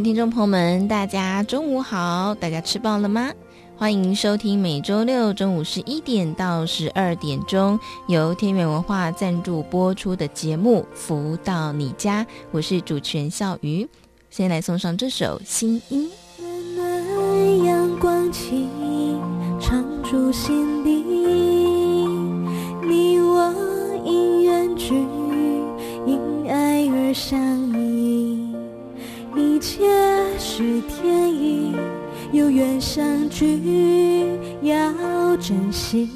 听众朋友们，大家中午好！大家吃饱了吗？欢迎收听每周六中午十一点到十二点钟由天元文化赞助播出的节目《福到你家》，我是主持人笑鱼。先来送上这首《心音》。暖暖阳光轻常驻心底，你我因缘聚，因爱而相。切是天意，有缘相聚，要珍惜。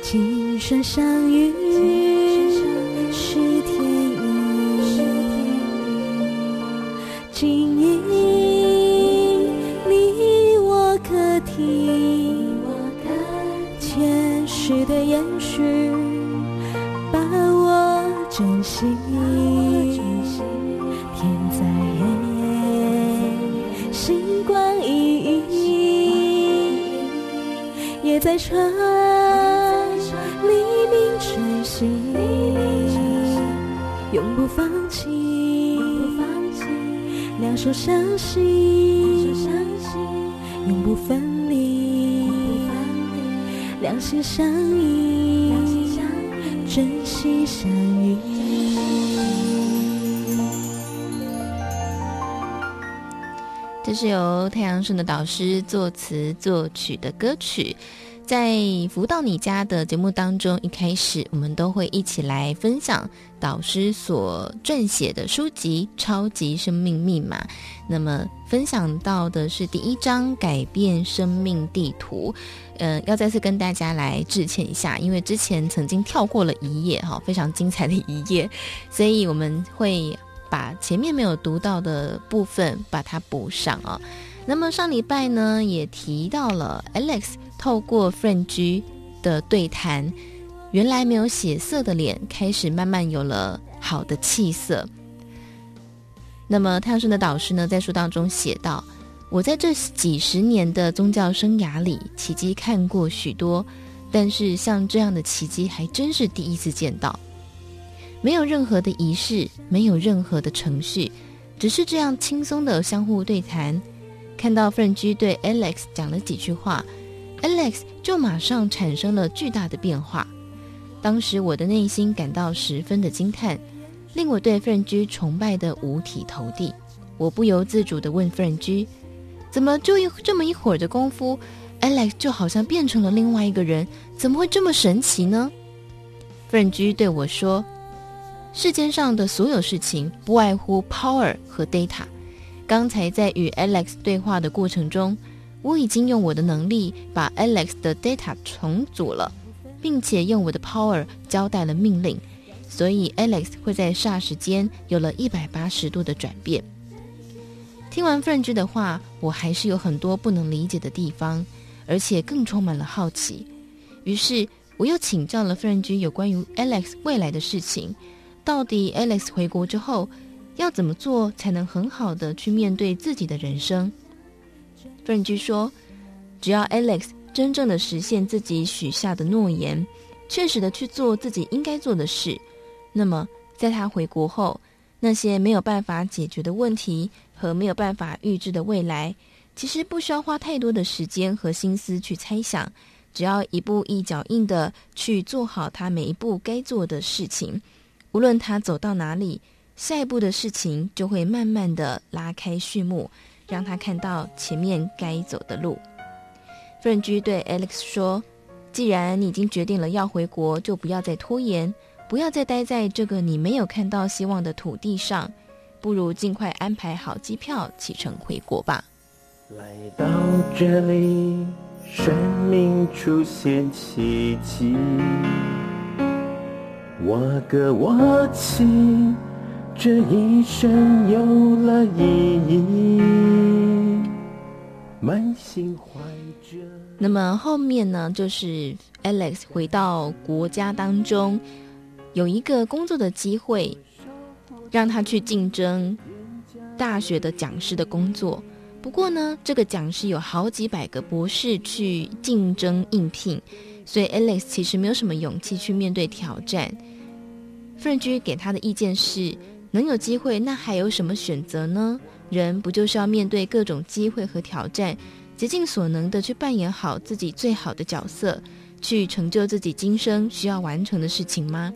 今生相遇夜在长，黎明晨曦，永不放弃，两手相携，永不分离，两心相依，珍惜相遇。这是由太阳盛的导师作词作曲的歌曲，在《福到你家》的节目当中，一开始我们都会一起来分享导师所撰写的书籍《超级生命密码》。那么分享到的是第一章《改变生命地图》。嗯、要再次跟大家来致歉一下，因为之前曾经跳过了一页哈，非常精彩的一页，所以我们会。把前面没有读到的部分把它补上啊。那么上礼拜呢，也提到了 Alex 透过 French 的对谈，原来没有血色的脸开始慢慢有了好的气色。那么太阳盛的导师呢，在书当中写道：“我在这几十年的宗教生涯里，奇迹看过许多，但是像这样的奇迹还真是第一次见到。”没有任何的仪式，没有任何的程序，只是这样轻松的相互对谈。看到 French 对 Alex 讲了几句话，Alex 就马上产生了巨大的变化。当时我的内心感到十分的惊叹，令我对 French 崇拜的五体投地。我不由自主地问 French：怎么就一这么一会儿的功夫，Alex 就好像变成了另外一个人？怎么会这么神奇呢？French 对我说。世间上的所有事情不外乎 power 和 data。刚才在与 Alex 对话的过程中，我已经用我的能力把 Alex 的 data 重组了，并且用我的 power 交代了命令，所以 Alex 会在霎时间有了一百八十度的转变。听完 French 的话，我还是有很多不能理解的地方，而且更充满了好奇。于是我又请教了 French 有关于 Alex 未来的事情。到底 Alex 回国之后要怎么做才能很好的去面对自己的人生根据说，只要 Alex 真正的实现自己许下的诺言，确实的去做自己应该做的事，那么在他回国后，那些没有办法解决的问题和没有办法预知的未来，其实不需要花太多的时间和心思去猜想，只要一步一脚印的去做好他每一步该做的事情。无论他走到哪里，下一步的事情就会慢慢的拉开序幕，让他看到前面该走的路。French 对 Alex 说：“既然你已经决定了要回国，就不要再拖延，不要再待在这个你没有看到希望的土地上，不如尽快安排好机票启程回国吧。”来到这里生命出现奇迹，我歌我泣，这一生有了意义，那么后面呢，就是 Alex 回到国家当中，有一个工作的机会，让他去竞争大学的讲师的工作。不过呢，这个讲师有好几百个博士去竞争应聘，所以 Alex 其实没有什么勇气去面对挑战。夫人居给他的意见是：能有机会，那还有什么选择呢？人不就是要面对各种机会和挑战，竭尽所能的去扮演好自己最好的角色，去成就自己今生需要完成的事情吗？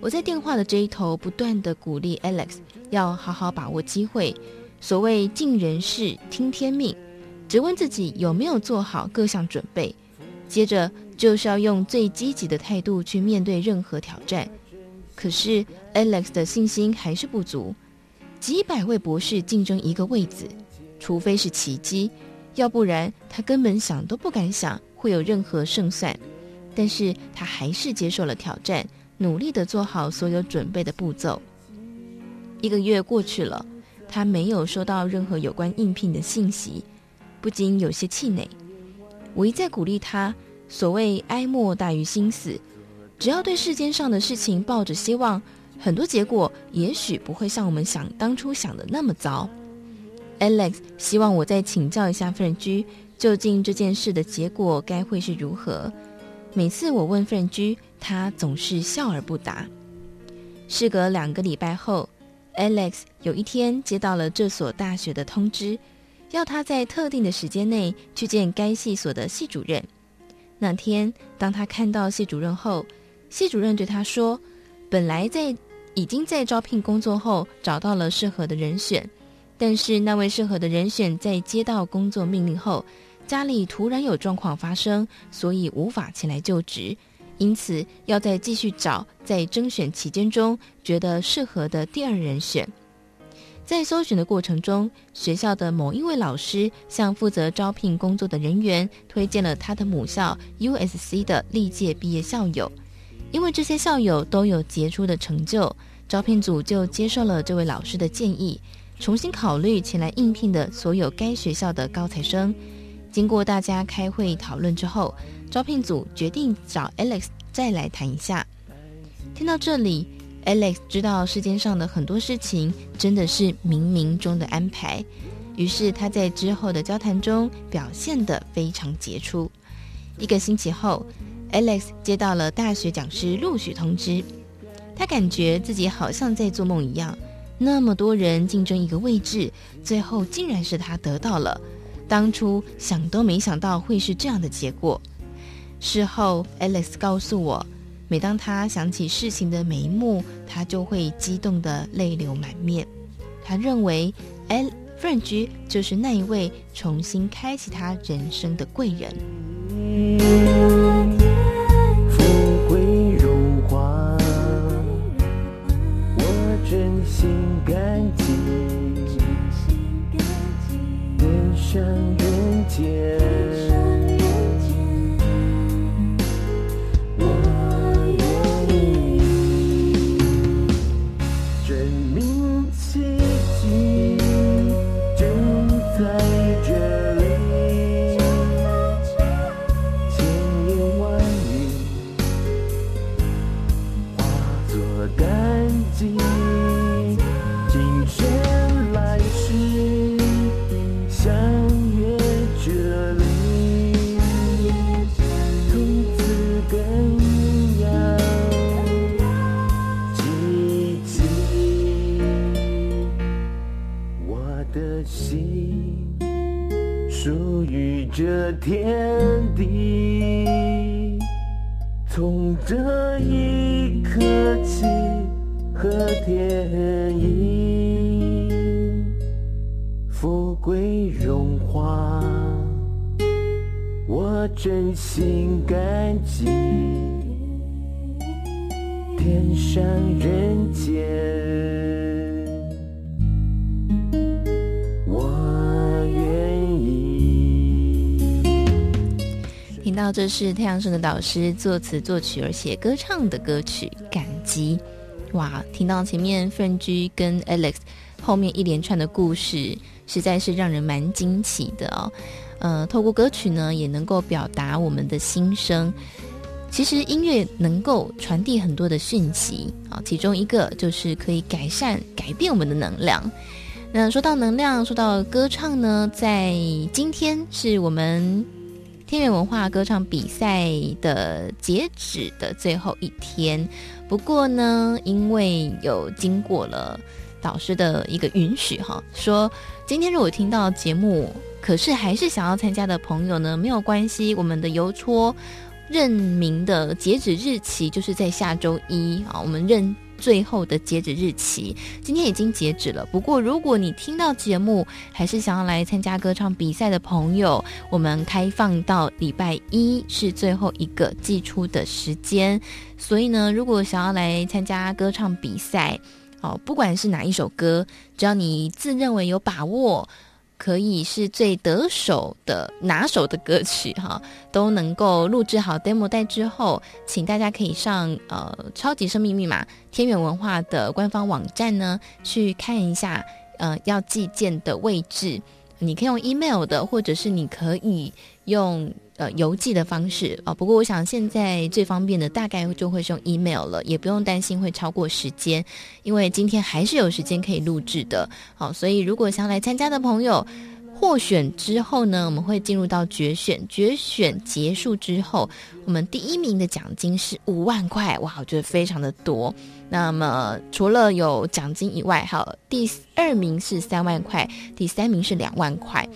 我在电话的这一头不断的鼓励 Alex 要好好把握机会。所谓尽人事听天命，只问自己有没有做好各项准备，接着就是要用最积极的态度去面对任何挑战。可是 Alex 的信心还是不足，几百位博士竞争一个位子，除非是奇迹，要不然他根本想都不敢想会有任何胜算。但是他还是接受了挑战，努力地做好所有准备的步骤。一个月过去了。他没有收到任何有关应聘的信息，不禁有些气馁。我一再鼓励他，所谓哀莫大于心死，只要对世间上的事情抱着希望，很多结果也许不会像我们想当初想的那么糟。Alex 希望我再请教一下夫人居，究竟这件事的结果该会是如何？每次我问夫人居，他总是笑而不答。事隔两个礼拜后。Alex 有一天接到了这所大学的通知，要他在特定的时间内去见该系所的系主任。那天，当他看到系主任后，系主任对他说：“本来在已经在招聘工作后找到了适合的人选，但是那位适合的人选在接到工作命令后，家里突然有状况发生，所以无法前来就职。”因此，要再继续找在征选期间中觉得适合的第二人选。在搜寻的过程中，学校的某一位老师向负责招聘工作的人员推荐了他的母校 USC 的历届毕业校友。因为这些校友都有杰出的成就，招聘组就接受了这位老师的建议，重新考虑前来应聘的所有该学校的高材生。经过大家开会讨论之后，招聘组决定找 Alex 再来谈一下。听到这里，Alex 知道世间上的很多事情真的是冥冥中的安排。于是他在之后的交谈中表现得非常杰出。一个星期后，Alex 接到了大学讲师录取通知。他感觉自己好像在做梦一样，那么多人竞争一个位置，最后竟然是他得到了。当初想都没想到会是这样的结果。事后，Alex 告诉我，每当他想起事情的每一幕，他就会激动得泪流满面。他认为，L French 就是那一位重新开启他人生的贵人。心干净，脸上人间。这天地从这一刻起和天意富贵荣华我真心感激天上人间。听到这是太阳神的导师作词作曲而且歌唱的歌曲《感激》。哇，听到前面 Fern 跟 Alex 后面一连串的故事，实在是让人蛮惊奇的哦。呃，透过歌曲呢，也能够表达我们的心声。其实音乐能够传递很多的讯息啊，其中一个就是可以改善、改变我们的能量。那说到能量，说到歌唱呢，在今天是我们天元文化歌唱比赛的截止的最后一天。不过呢，因为有经过了导师的一个允许，哈，说今天如果听到节目，可是还是想要参加的朋友呢，没有关系，我们的邮戳认名的截止日期就是在下周一啊，我们认最后的截止日期，今天已经截止了。不过如果你听到节目，还是想要来参加歌唱比赛的朋友，我们开放到礼拜一是最后一个寄出的时间。所以呢，如果想要来参加歌唱比赛，哦，不管是哪一首歌，只要你自认为有把握，可以是最得手的拿手的歌曲，哈，都能够录制好 demo 带之后，请大家可以上呃超级生命密码天元文化的官方网站呢，去看一下呃要寄件的位置，你可以用 email 的，或者是你可以用。呃，邮寄的方式啊、不过我想现在最方便的大概就会是用 email 了，也不用担心会超过时间，因为今天还是有时间可以录制的。好、所以如果想来参加的朋友，获选之后呢，我们会进入到决选，决选结束之后，我们第一名的奖金是五万块，哇，我觉得非常的多。那么除了有奖金以外，哈，第二名是三万块，第三名是两万块，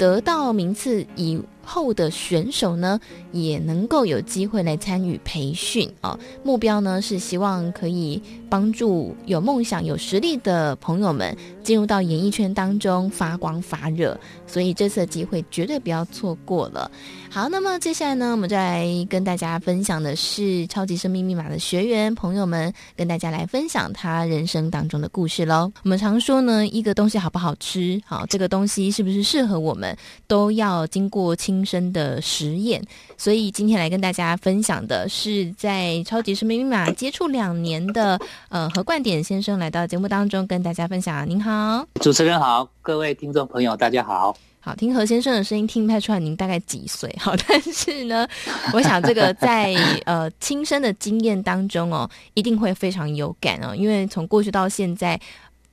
得到名次以后的选手呢，也能够有机会来参与培训啊。目标呢是希望可以帮助有梦想、有实力的朋友们进入到演艺圈当中发光发热。所以这次的机会绝对不要错过了。好，那么接下来呢，我们再来跟大家分享的是超级生命密码的学员朋友们，跟大家来分享他人生当中的故事喽。我们常说呢，一个东西好不好吃，好，这个东西是不是适合我们，都要经过亲身的实验。所以今天来跟大家分享的是，在超级生命密码接触两年的呃何冠典先生来到节目当中跟大家分享。您好，主持人好，各位听众朋友大家好。好，听何先生的声音，听不太出来您大概几岁。好，但是呢，我想这个在呃亲身的经验当中哦，一定会非常有感哦，因为从过去到现在。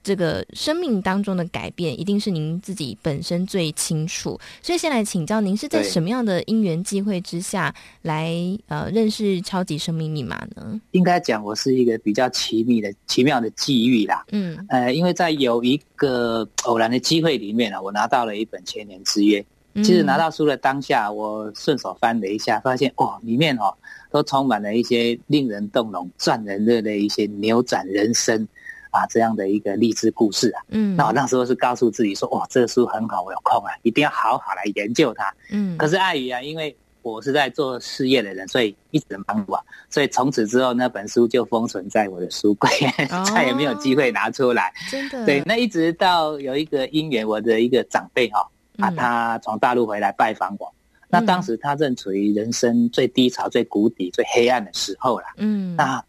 这个生命当中的改变，一定是您自己本身最清楚。所以，先来请教您是在什么样的因缘际会之下来呃认识超级生命密码呢？应该讲，我是一个比较奇秘的奇妙的际遇啦。嗯，呃，因为在有一个偶然的机会里面呢，我拿到了一本千年之约。其实拿到书的当下，我顺手翻了一下，发现哦，里面哦都充满了一些令人动容、赚人热的一些扭转人生。啊，这样的一个励志故事啊，嗯，那我那时候是告诉自己说，哇，这个书很好，我有空啊，一定要好好来研究它，嗯。可是碍于啊，因为我是在做事业的人，所以一直忙碌啊，所以从此之后那本书就封存在我的书柜，哦、再也没有机会拿出来。真的，对，那一直到有一个因缘，我的一个长辈哈、哦，啊，他从大陆回来拜访我，嗯、那当时他正处于人生最低潮、最谷底、最黑暗的时候了，嗯，那。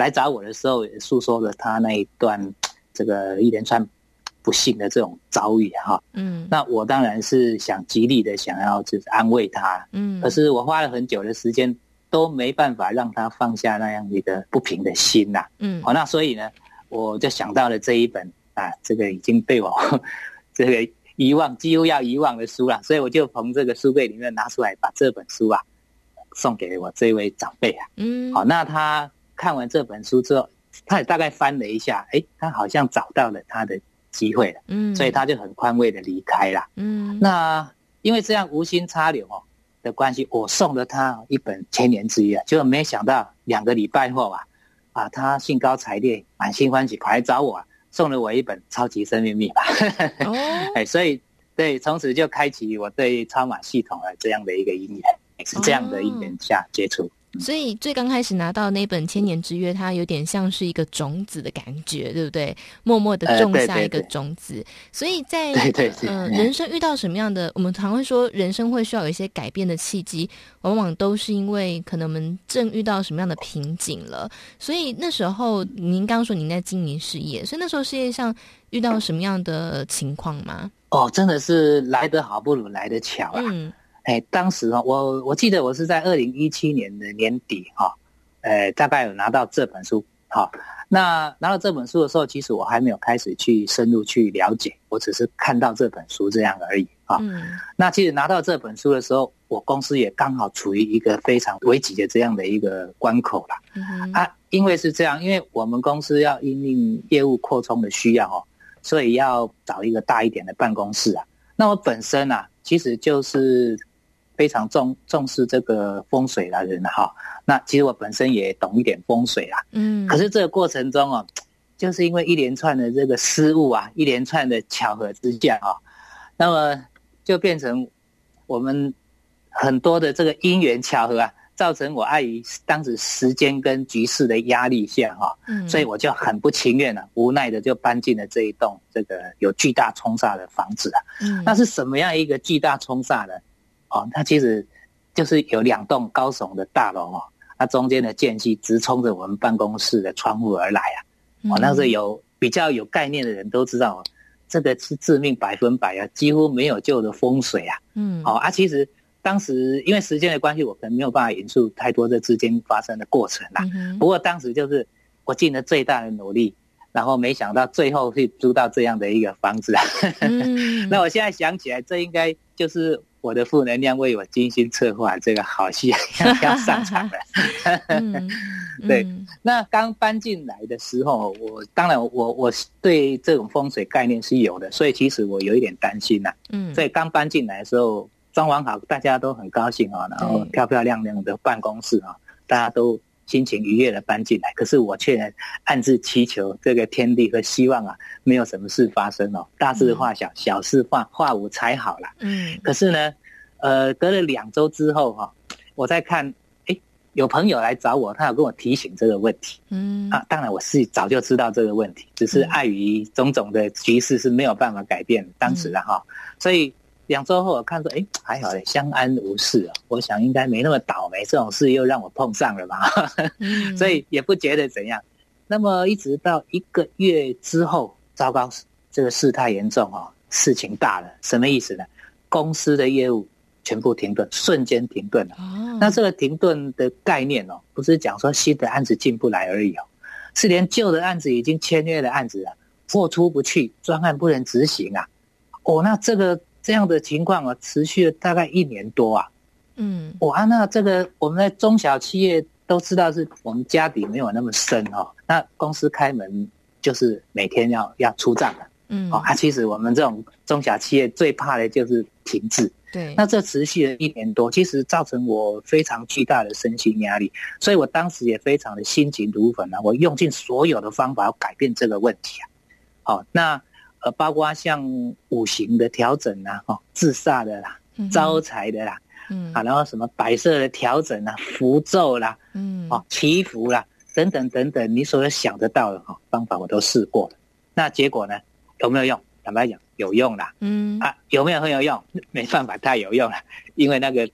来找我的时候，也诉说了他那一段这个一连串不幸的这种遭遇哈。嗯，那我当然是想极力的想要就是安慰他，嗯，可是我花了很久的时间都没办法让他放下那样一个不平的心呐。嗯，好，那所以呢，我就想到了这一本啊，这个已经被我 这个遗忘，几乎要遗忘的书了，所以我就从这个书柜里面拿出来，把这本书啊送给我这位长辈啊。嗯，好，那他。看完这本书之后，他也大概翻了一下，哎，他好像找到了他的机会了，嗯，所以他就很宽慰的离开了，嗯。那因为这样无心插柳哦的关系，我送了他一本千年之约，结果没想到两个礼拜后啊，啊，他兴高采烈、满心欢喜跑来找我，啊，送了我一本超级生命密码，哦，哎，所以对，从此就开启我对超码系统的这样的一个姻缘，是这样的因缘下接触。所以最刚开始拿到那本千年之约，它有点像是一个种子的感觉，对不对？默默的种下一个种子。呃、对对对，所以在 呃人生遇到什么样的，我们常会说人生会需要有一些改变的契机，往往都是因为可能我们正遇到什么样的瓶颈了。所以那时候您刚刚说您在经营事业，所以那时候事业上遇到什么样的情况吗？哦，真的是来得好不如来得巧啊！嗯哎，当时哦，我我记得我是在二零一七年的年底哈，呃，大概有拿到这本书，哈，那拿到这本书的时候，其实我还没有开始去深入去了解，我只是看到这本书这样而已啊。嗯。那其实拿到这本书的时候，我公司也刚好处于一个非常危急的这样的一个关口了。嗯。啊，因为是这样，因为我们公司要因应业务扩充的需要哦，所以要找一个大一点的办公室啊。那我本身啊，其实就是。非常重重视这个风水的人哈，那其实我本身也懂一点风水啊，嗯，可是这个过程中哦，就是因为一连串的这个失误啊，一连串的巧合之下啊，那么就变成我们很多的这个因缘巧合啊，造成我碍于当时时间跟局势的压力下哈，嗯，所以我就很不情愿了，无奈的就搬进了这一栋这个有巨大冲煞的房子啊，嗯，那是什么样一个巨大冲煞呢？哦，它其实就是有两栋高耸的大楼哦，它中间的间隙直冲着我们办公室的窗户而来啊！哦，那是有比较有概念的人都知道，这个是致命百分百啊，几乎没有救的风水啊！嗯，好啊，其实当时因为时间的关系，我可能没有办法引述太多这之间发生的过程啦。不过当时就是我尽了最大的努力，然后没想到最后会租到这样的一个房子啊！那我现在想起来，这应该就是。我的负能量为我精心策划这个好戏 要上场了。嗯、对，那刚搬进来的时候，我当然我我对这种风水概念是有的，所以其实我有一点担心呐、啊。嗯，所以刚搬进来的时候，装潢好，大家都很高兴啊，然后漂漂亮亮的办公室啊，大家都。心情愉悦的搬进来，可是我却暗自祈求这个天地和希望啊，没有什么事发生哦，大事化小，小事化化无才好了。嗯，可是呢，呃，隔了两周之后哈，我在看，哎，有朋友来找我，他有跟我提醒这个问题。嗯，啊，当然我是早就知道这个问题，只是碍于种种的局势是没有办法改变当时的哈，所以。两周后，我看说，哎，还好嘞，相安无事啊。我想应该没那么倒霉，这种事又让我碰上了嘛，所以也不觉得怎样。那么一直到一个月之后，糟糕，这个事态严重哦，事情大了。什么意思呢？公司的业务全部停顿，瞬间停顿了。那这个停顿的概念哦，不是讲说新的案子进不来而已哦，是连旧的案子已经签约的案子啊，货出不去，专案不能执行啊。哦，那这个。这样的情况啊，持续了大概一年多啊。嗯，哇，那这个我们的中小企业都知道，是我们家底没有那么深哦。那公司开门就是每天要要出账的。嗯，啊，其实我们这种中小企业最怕的就是停滞。对，那这持续了一年多，其实造成我非常巨大的身心压力，所以我当时也非常的心急如焚啊，我用尽所有的方法要改变这个问题啊。好，那。呃，包括像五行的调整啊，哦，自煞的啦，招财的啦，嗯，啊，然后什么摆设的调整啊，符咒啦，嗯，哦，祈福啦，等等等等，你所有想得到的哈方法我都试过了，那结果呢，有没有用？坦白讲，有用啦，嗯，啊，有没有很有用？没办法，太有用了，因为那个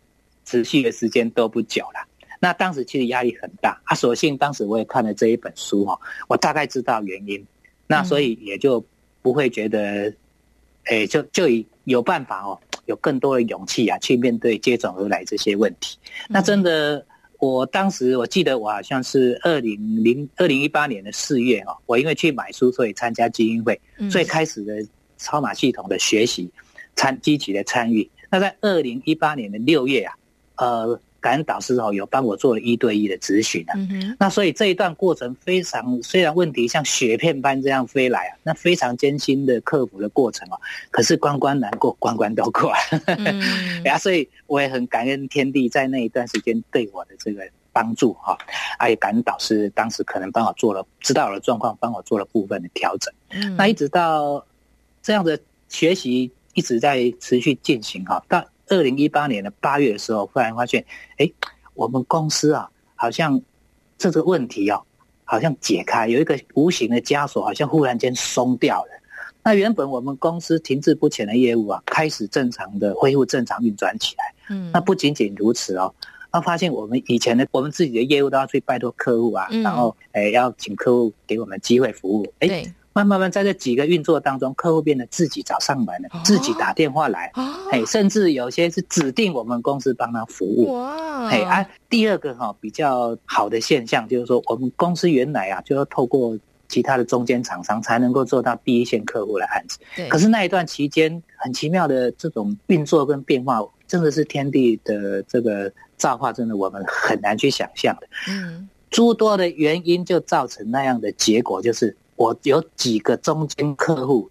持续的时间都不久了。那当时其实压力很大，啊，所幸当时我也看了这一本书哈，我大概知道原因，那所以也就。不会觉得，哎，就就有办法哦，有更多的勇气啊，去面对接踵而来这些问题。那真的，我当时我记得我好像是二零零二零一八年的四月哦，我因为去买书，所以参加基金会，最开始的超码系统的学习，参积极的参与。那在二零一八年的六月啊，呃。感恩导师哦，有帮我做了一对一的咨询啊。那所以这一段过程非常，虽然问题像雪片般这样飞来啊，那非常艰辛的克服的过程哦。可是关关难过，关关都过。嗯，啊，所以我也很感恩天地在那一段时间对我的这个帮助哈。啊，也感恩导师当时可能帮我做了，知道了状况，帮我做了部分的调整。嗯，那一直到这样的学习一直在持续进行哈，到。二零一八年的八月的时候，忽然发现，哎，我们公司啊，好像这个问题哦，好像解开，有一个无形的枷锁，好像忽然间松掉了。那原本我们公司停滞不前的业务啊，开始正常的恢复正常运转起来。嗯，那不仅仅如此哦，那发现我们以前的我们自己的业务都要去拜托客户啊，嗯、然后诶要请客户给我们机会服务。哎，对慢慢慢在这几个运作当中，客户变得自己找上门了，哦、自己打电话来，哎、哦，甚至有些是指定我们公司帮他服务。哇，哎啊，第二个哈、哦、比较好的现象就是说，我们公司原来啊就要透过。其他的中间厂商才能够做到第一线客户的案子。对。可是那一段期间，很奇妙的这种运作跟变化，真的是天地的这个造化，真的我们很难去想象的。嗯。诸多的原因就造成那样的结果，就是我有几个中间客户，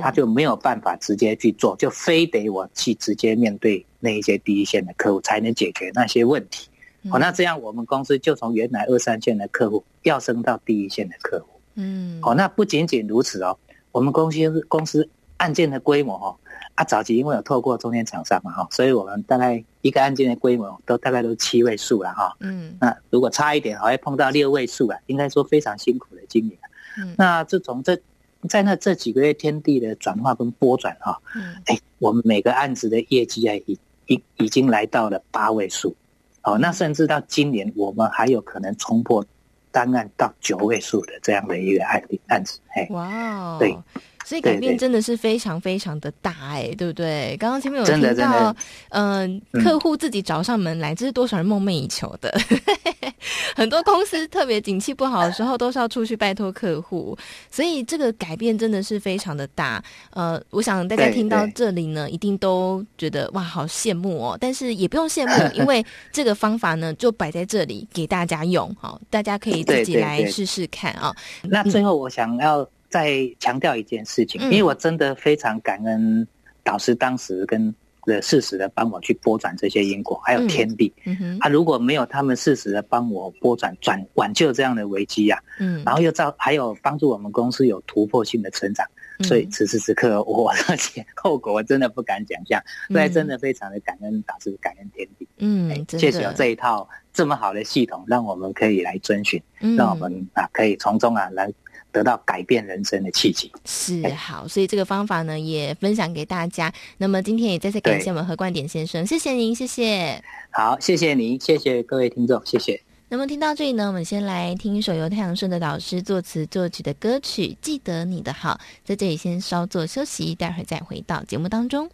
他就没有办法直接去做，就非得我去直接面对那一些第一线的客户，才能解决那些问题。哦，那这样我们公司就从原来二三线的客户要升到第一线的客户。嗯，哦，那不仅仅如此哦，我们公司公司案件的规模哦，啊，早期因为有透过中间厂商嘛哈，所以我们大概一个案件的规模都大概都七位数了哈。嗯，那如果差一点还会碰到六位数啊，应该说非常辛苦的经营。嗯，那自从这在那这几个月天地的转化跟波转哈，嗯，哎，我们每个案子的业绩啊，已已已经来到了八位数，哦，那甚至到今年我们还有可能冲破。单案到九位数的这样的一个案例案子，哎，哇哦，对。所以改变真的是非常非常的大哎、欸，对不对？刚刚前面有听到，嗯、呃，客户自己找上门来，这是多少人梦寐以求的。很多公司特别景气不好的时候，都是要出去拜托客户，所以这个改变真的是非常的大。呃，我想大家听到这里呢，一定都觉得哇，好羡慕哦。但是也不用羡慕，因为这个方法呢，就摆在这里给大家用，好，大家可以自己来试试看啊。那最后我想要。再强调一件事情，因为我真的非常感恩导师当时跟的适时的帮我去拨转这些因果，还有天地。嗯。哼，啊，如果没有他们适时的帮我拨转转挽救这样的危机啊，嗯，然后又造还有帮助我们公司有突破性的成长，所以此时此刻我的前后果我真的不敢想象，所以真的非常的感恩导师，感恩天地。嗯，确实有这一套这么好的系统，让我们可以来遵循，让我们啊可以从中啊来。得到改变人生的契机是好，所以这个方法呢也分享给大家。那么今天也再次感谢我们何冠典先生，谢谢您，谢谢。好，谢谢您，谢谢各位听众，谢谢。那么听到这里呢，我们先来听一首由太阳顺的导师作词作曲的歌曲《记得你的好》，在这里先稍作休息，待会儿再回到节目当中。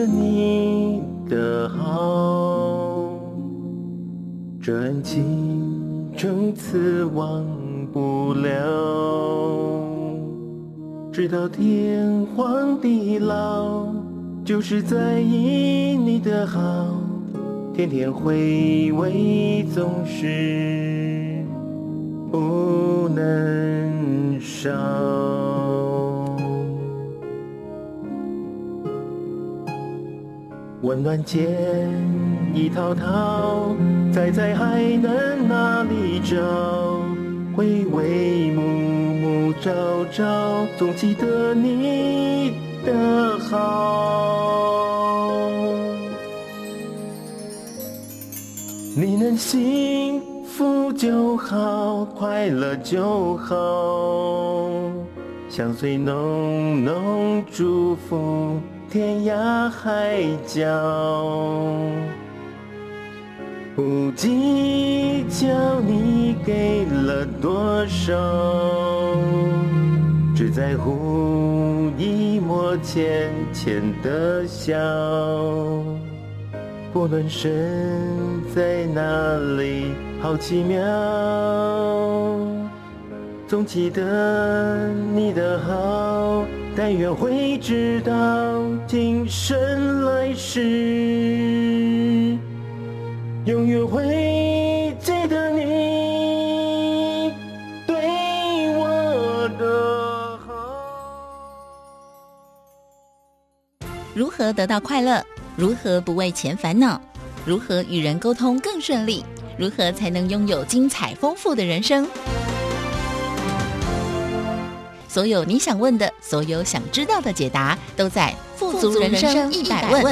记得你的好，这恩情从此忘不了，直到天荒地老，就是在意你的好，天天回味总是不能少。温暖间一滔滔，再在还能哪里找？回味暮暮朝朝，总记得你的好。你能幸福就好，快乐就好，相随浓浓祝福。天涯海角，不计较你给了多少，只在乎一抹浅浅的笑。不论身在哪里，好奇妙，总记得你的好。但愿会知道，今生来世，永远会记得你对我的好。如何得到快乐？如何不为钱烦恼？如何与人沟通更顺利？如何才能拥有精彩丰富的人生？所有你想问的，所有想知道的解答，都在《富足人生一百问》。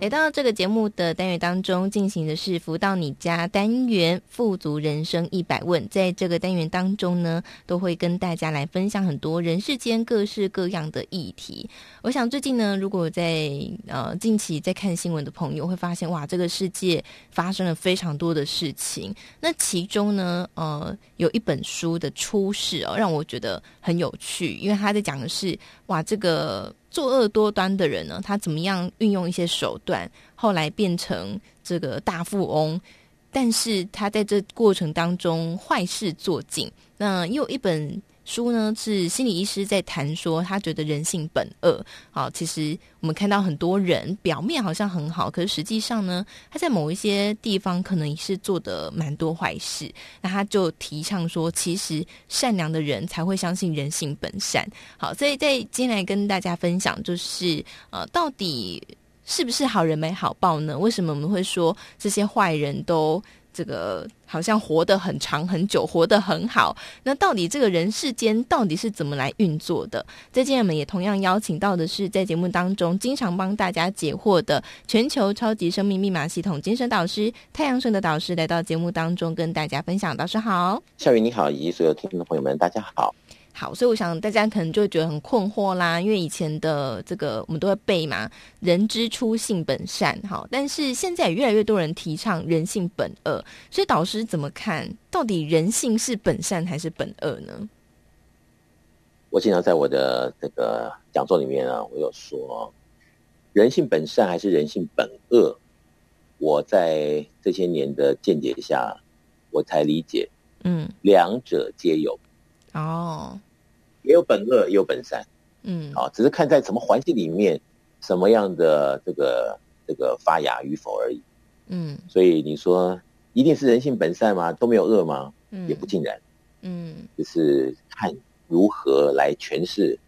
来到这个节目的单元当中，进行的是“福到你家”单元，“富足人生一百问”。在这个单元当中呢，都会跟大家来分享很多人世间各式各样的议题。我想最近呢，如果在呃近期在看新闻的朋友会发现，哇，这个世界发生了非常多的事情。那其中呢，呃，有一本书的出世哦，让我觉得很有趣，因为他在讲的是，哇，这个。作恶多端的人呢，他怎么样运用一些手段，后来变成这个大富翁？但是他在这过程当中坏事做尽。那又一本。书呢是心理医师在谈说，他觉得人性本恶。好，其实我们看到很多人表面好像很好，可是实际上呢，他在某一些地方可能也是做的蛮多坏事。那他就提倡说，其实善良的人才会相信人性本善。好，所以在今天来跟大家分享，就是呃，到底是不是好人没好报呢？为什么我们会说这些坏人都？这个好像活得很长很久，活得很好。那到底这个人世间到底是怎么来运作的？在今天我们也同样邀请到的是在节目当中经常帮大家解惑的全球超级生命密码系统精神导师太阳神的导师来到节目当中跟大家分享。导师好，夏雨你好，以及所有听众的朋友们，大家好。好，所以我想大家可能就会觉得很困惑啦，因为以前的这个我们都会背嘛，“人之初，性本善”好，但是现在也越来越多人提倡“人性本恶”，所以导师怎么看？到底人性是本善还是本恶呢？我经常在我的这个讲座里面啊，我有说，人性本善还是人性本恶？我在这些年的见解下，我才理解，嗯，两者皆有。哦。也有本恶，也有本善，嗯，啊，只是看在什么环境里面，什么样的这个这个发芽与否而已，嗯，所以你说一定是人性本善吗？都没有恶吗？嗯，也不尽然，嗯，就是看如何来诠释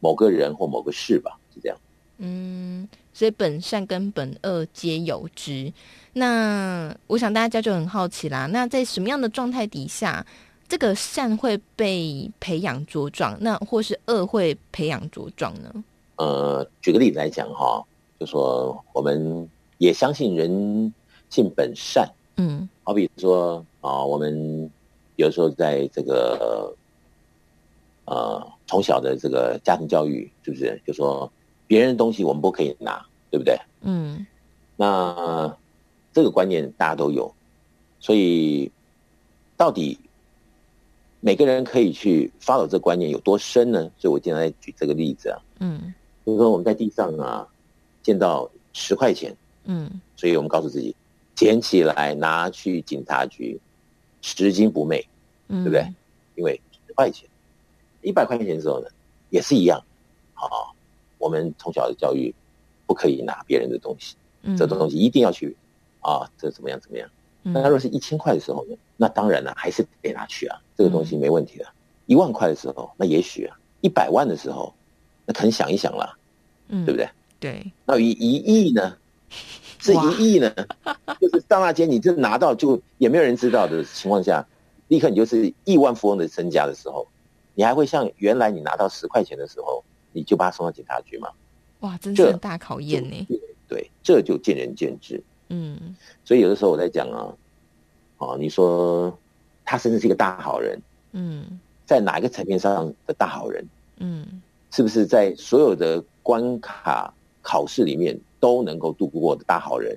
某个人或某个事吧，是这样，嗯，所以本善跟本恶皆有之。那我想大家就很好奇啦，那在什么样的状态底下？这个善会被培养茁壮，那或是恶会培养茁壮呢？呃，举个例子来讲哈，就说我们也相信人性本善，嗯，好比说啊，我们有时候在这个呃从小的这个家庭教育，是不是？就说别人的东西我们不可以拿，对不对？嗯，那这个观念大家都有，所以到底。每个人可以去 follow 这个观念有多深呢？所以我经常在举这个例子啊，嗯，比如说我们在地上啊见到十块钱，嗯，所以我们告诉自己捡起来拿去警察局，拾金不昧，嗯，对不对？因为十块钱，一百块钱的时候呢，也是一样，好，我们从小的教育不可以拿别人的东西，嗯，这种东西一定要去啊，这怎么样怎么样？那如果是一千块的时候呢？那当然了，还是得拿去啊，这个东西没问题的。一万块的时候，那也许啊，一百万的时候，那可能想一想了，嗯，对不对？对。那一一亿呢？是一亿呢？就是刹那间，你就拿到就也没有人知道的情况下，立刻你就是亿万富翁的身家的时候，你还会像原来你拿到十块钱的时候，你就把它送到警察局吗？哇，真是很大考验呢。对，这就见仁见智。嗯，所以有的时候我在讲啊，哦，你说他甚至是一个大好人，嗯，在哪一个层面上的大好人，嗯，是不是在所有的关卡考试里面都能够度过的大好人，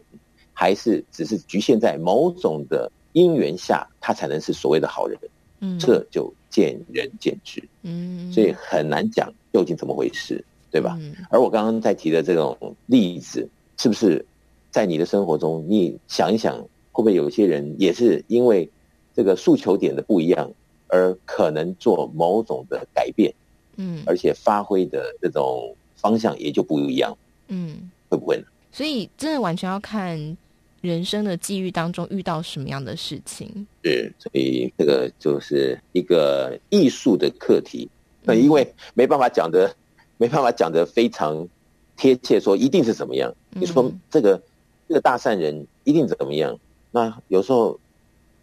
还是只是局限在某种的因缘下，他才能是所谓的好人？嗯，这就见仁见智，嗯，所以很难讲究竟怎么回事，对吧？嗯，而我刚刚在提的这种例子，是不是？在你的生活中，你想一想，会不会有些人也是因为这个诉求点的不一样，而可能做某种的改变，嗯，而且发挥的这种方向也就不一样，嗯，会不会呢？所以，真的完全要看人生的际遇当中遇到什么样的事情。是，所以这个就是一个艺术的课题。那因为没办法讲的，没办法讲的非常贴切说一定是怎么样。你说这个这个大善人一定怎么样？那有时候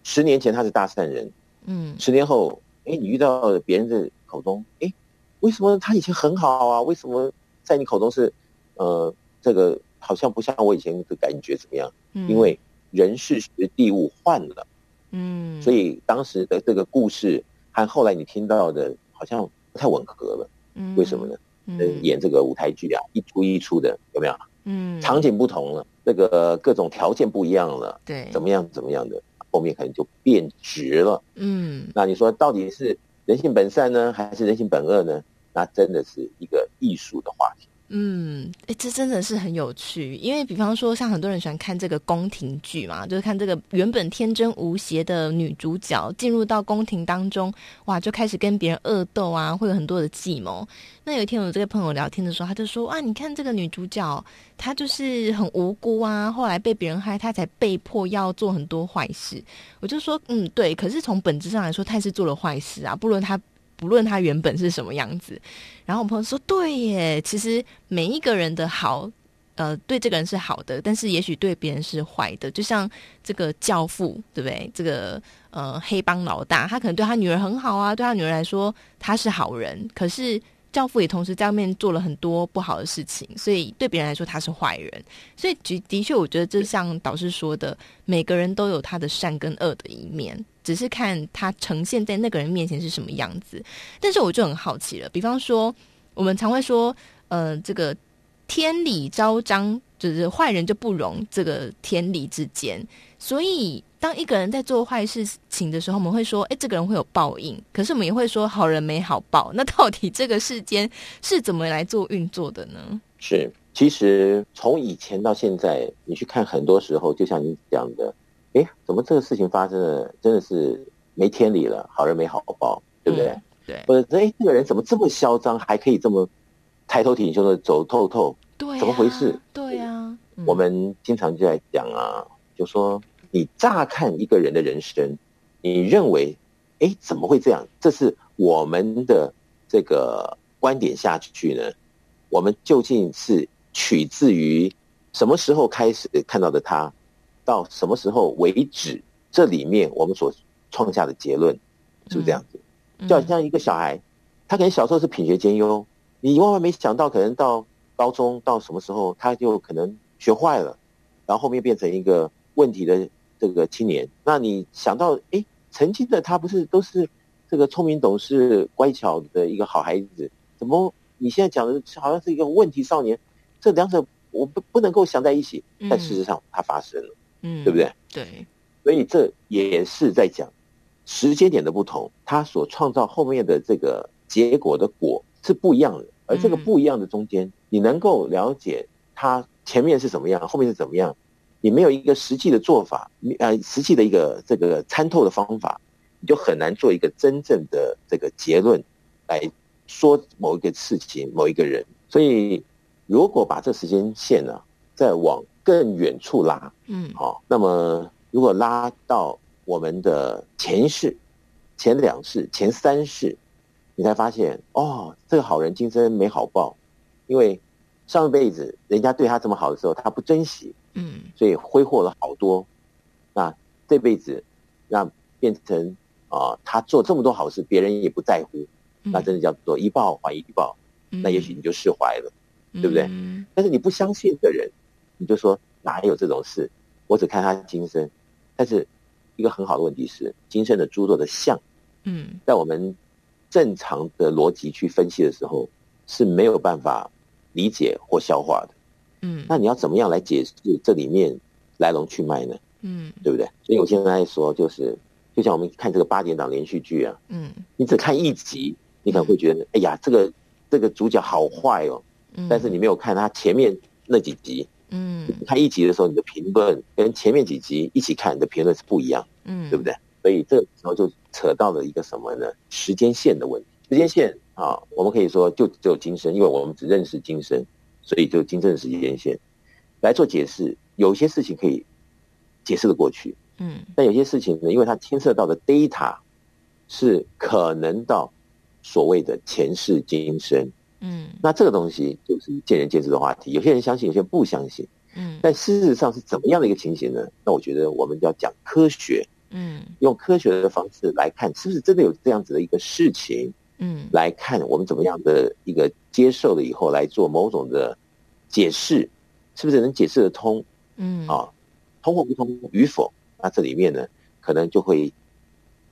十年前他是大善人，嗯，十年后，哎，你遇到别人的口中，哎，为什么他以前很好啊？为什么在你口中是呃这个好像不像我以前的感觉怎么样？嗯，因为人事时地物换了，嗯，所以当时的这个故事和后来你听到的好像不太吻合了。嗯，为什么呢？嗯，演这个舞台剧啊，一出一出的，有没有？嗯，场景不同了，那个各种条件不一样了，对，怎么样怎么样的，后面可能就变质了。嗯，那你说到底是人性本善呢，还是人性本恶呢？那真的是一个艺术的话题。嗯，哎，这真的是很有趣，因为比方说，像很多人喜欢看这个宫廷剧嘛，就是看这个原本天真无邪的女主角进入到宫廷当中，哇，就开始跟别人恶斗啊，会有很多的计谋。那有一天我这个朋友聊天的时候，他就说啊，你看这个女主角，她就是很无辜啊，后来被别人害，她才被迫要做很多坏事。我就说，嗯，对，可是从本质上来说，她是做了坏事啊，不论她。无论他原本是什么样子，然后我朋友说：“对耶，其实每一个人的好，呃，对这个人是好的，但是也许对别人是坏的。就像这个教父，对不对？这个呃黑帮老大，他可能对他女儿很好啊，对他女儿来说他是好人，可是。”教父也同时在外面做了很多不好的事情，所以对别人来说他是坏人。所以的确，我觉得就像导师说的，每个人都有他的善跟恶的一面，只是看他呈现在那个人面前是什么样子。但是我就很好奇了，比方说，我们常会说，呃，这个天理昭彰，就是坏人就不容这个天理之间，所以。当一个人在做坏事情的时候，我们会说：“哎，这个人会有报应。”可是我们也会说：“好人没好报。”那到底这个世间是怎么来做运作的呢？是，其实从以前到现在，你去看，很多时候就像你讲的，哎，怎么这个事情发生了，真的是没天理了，好人没好报，对不对？嗯、对。或者，哎，这个人怎么这么嚣张，还可以这么抬头挺胸的走透透？对、啊，怎么回事？对呀、啊，我们经常就在讲啊，就说。你乍看一个人的人生，你认为，哎，怎么会这样？这是我们的这个观点下去呢？我们究竟是取自于什么时候开始看到的他，到什么时候为止？这里面我们所创下的结论是不是这样子？就好像一个小孩，他可能小时候是品学兼优，你万万没想到，可能到高中到什么时候，他就可能学坏了，然后后面变成一个问题的。这个青年，那你想到，哎，曾经的他不是都是这个聪明懂事、乖巧的一个好孩子？怎么你现在讲的好像是一个问题少年？这两者我不不能够想在一起，但事实上它发生了，嗯，对不对？对，所以这也是在讲时间点的不同，他所创造后面的这个结果的果是不一样的，而这个不一样的中间，你能够了解他前面是怎么样，后面是怎么样。你没有一个实际的做法，呃，实际的一个这个参透的方法，你就很难做一个真正的这个结论来说某一个事情、某一个人。所以，如果把这时间线呢，再往更远处拉，嗯，好，那么如果拉到我们的前世、前两世、前三世，你才发现，哦，这个好人今生没好报，因为上辈子人家对他这么好的时候，他不珍惜。嗯，所以挥霍了好多，那这辈子让变成啊、呃，他做这么多好事，别人也不在乎，那真的叫做一报还一报，那也许你就释怀了，对不对？但是你不相信的人，你就说哪有这种事？我只看他今生，但是一个很好的问题是，今生的诸多的相，嗯，在我们正常的逻辑去分析的时候是没有办法理解或消化的。嗯，那你要怎么样来解释这里面来龙去脉呢？嗯，对不对？所以我现在说，就是就像我们看这个八点档连续剧啊，嗯，你只看一集，你可能会觉得，哎呀，这个这个主角好坏哦，嗯，但是你没有看他前面那几集，嗯，看一集的时候，你的评论跟前面几集一起看，你的评论是不一样，嗯，对不对？所以这个时候就扯到了一个什么呢？时间线的问题。时间线啊，我们可以说就只有今生，因为我们只认识今生。所以就今生的时间线来做解释，有些事情可以解释的过去，嗯，但有些事情呢，因为它牵涉到的 data 是可能到所谓的前世今生，嗯，那这个东西就是见仁见智的话题，有些人相信，有些人不相信。嗯，但事实上是怎么样的一个情形呢？那我觉得我们要讲科学，嗯，用科学的方式来看，是不是真的有这样子的一个事情？嗯，来看我们怎么样的一个接受了以后来做某种的解释，是不是能解释得通？嗯，啊，通或不通与否？那这里面呢，可能就会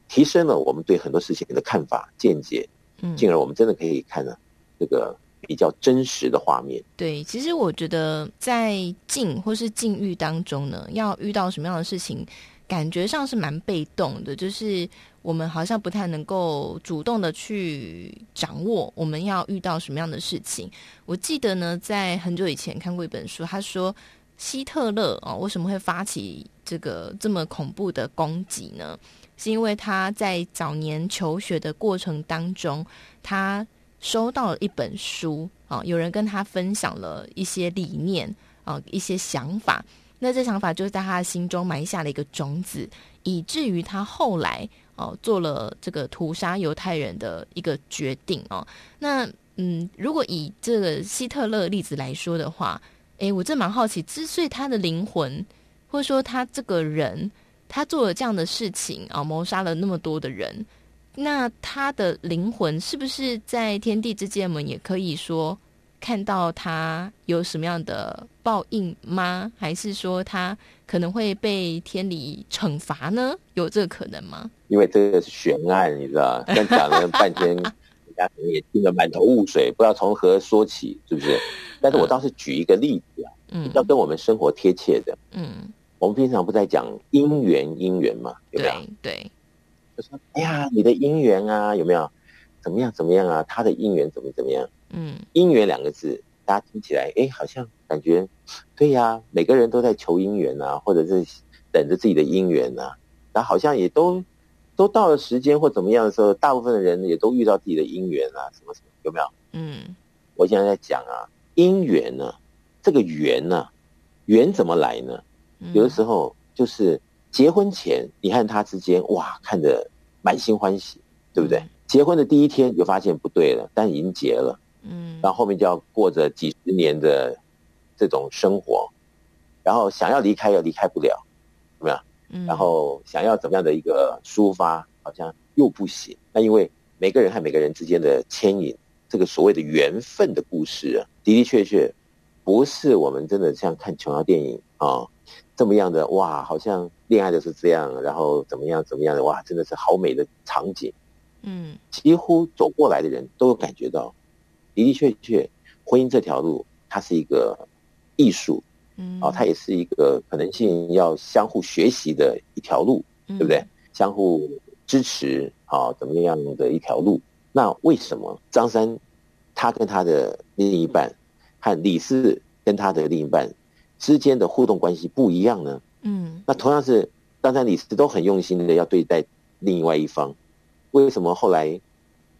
提升了我们对很多事情的看法、见解，嗯，进而我们真的可以看呢这个。比较真实的画面。对，其实我觉得在境或是境遇当中呢，要遇到什么样的事情，感觉上是蛮被动的，就是我们好像不太能够主动的去掌握我们要遇到什么样的事情。我记得呢，在很久以前看过一本书，他说希特勒啊，为什么会发起这个这么恐怖的攻击呢？是因为他在早年求学的过程当中，他。收到了一本书啊，有人跟他分享了一些理念啊，一些想法。那这想法就是在他的心中埋下了一个种子，以至于他后来哦做了这个屠杀犹太人的一个决定哦。那嗯，如果以这个希特勒例子来说的话，诶，我真蛮好奇，之所以他的灵魂，或者说他这个人，他做了这样的事情啊，谋杀了那么多的人。那他的灵魂是不是在天地之间，我们也可以说看到他有什么样的报应吗？还是说他可能会被天理惩罚呢？有这个可能吗？因为这个是悬案，你知道，但讲了半天，人家可能也听得满头雾水，不知道从何说起，是不是？但是我倒是举一个例子啊，嗯，要跟我们生活贴切的，嗯，我们平常不在讲因缘，因缘嘛，对不对？对。就说：“哎呀，你的姻缘啊，有没有怎么样怎么样啊？他的姻缘怎么怎么样？嗯，姻缘两个字，大家听起来，哎，好像感觉对呀。每个人都在求姻缘啊，或者是等着自己的姻缘啊。然后好像也都都到了时间或怎么样的时候，大部分的人也都遇到自己的姻缘啊，什么什么，有没有？嗯，我现在在讲啊，姻缘呢，这个缘呢，缘怎么来呢？有的时候就是。”结婚前，你和他之间哇，看着满心欢喜，对不对？结婚的第一天就发现不对了，但已经结了，嗯，然后后面就要过着几十年的这种生活，然后想要离开又离开不了，怎么样？嗯，然后想要怎么样的一个抒发，好像又不行。那因为每个人和每个人之间的牵引，这个所谓的缘分的故事啊，的的确确不是我们真的像看琼瑶电影啊。这么样的哇，好像恋爱的是这样，然后怎么样怎么样的哇，真的是好美的场景。嗯，几乎走过来的人都有感觉到，的的确确，婚姻这条路它是一个艺术，嗯，啊，它也是一个可能性要相互学习的一条路，对不对？相互支持啊，怎么样的一条路？那为什么张三他跟他的另一半，和李四跟他的另一半？之间的互动关系不一样呢？嗯，那同样是张三李四都很用心的要对待另外一方，为什么后来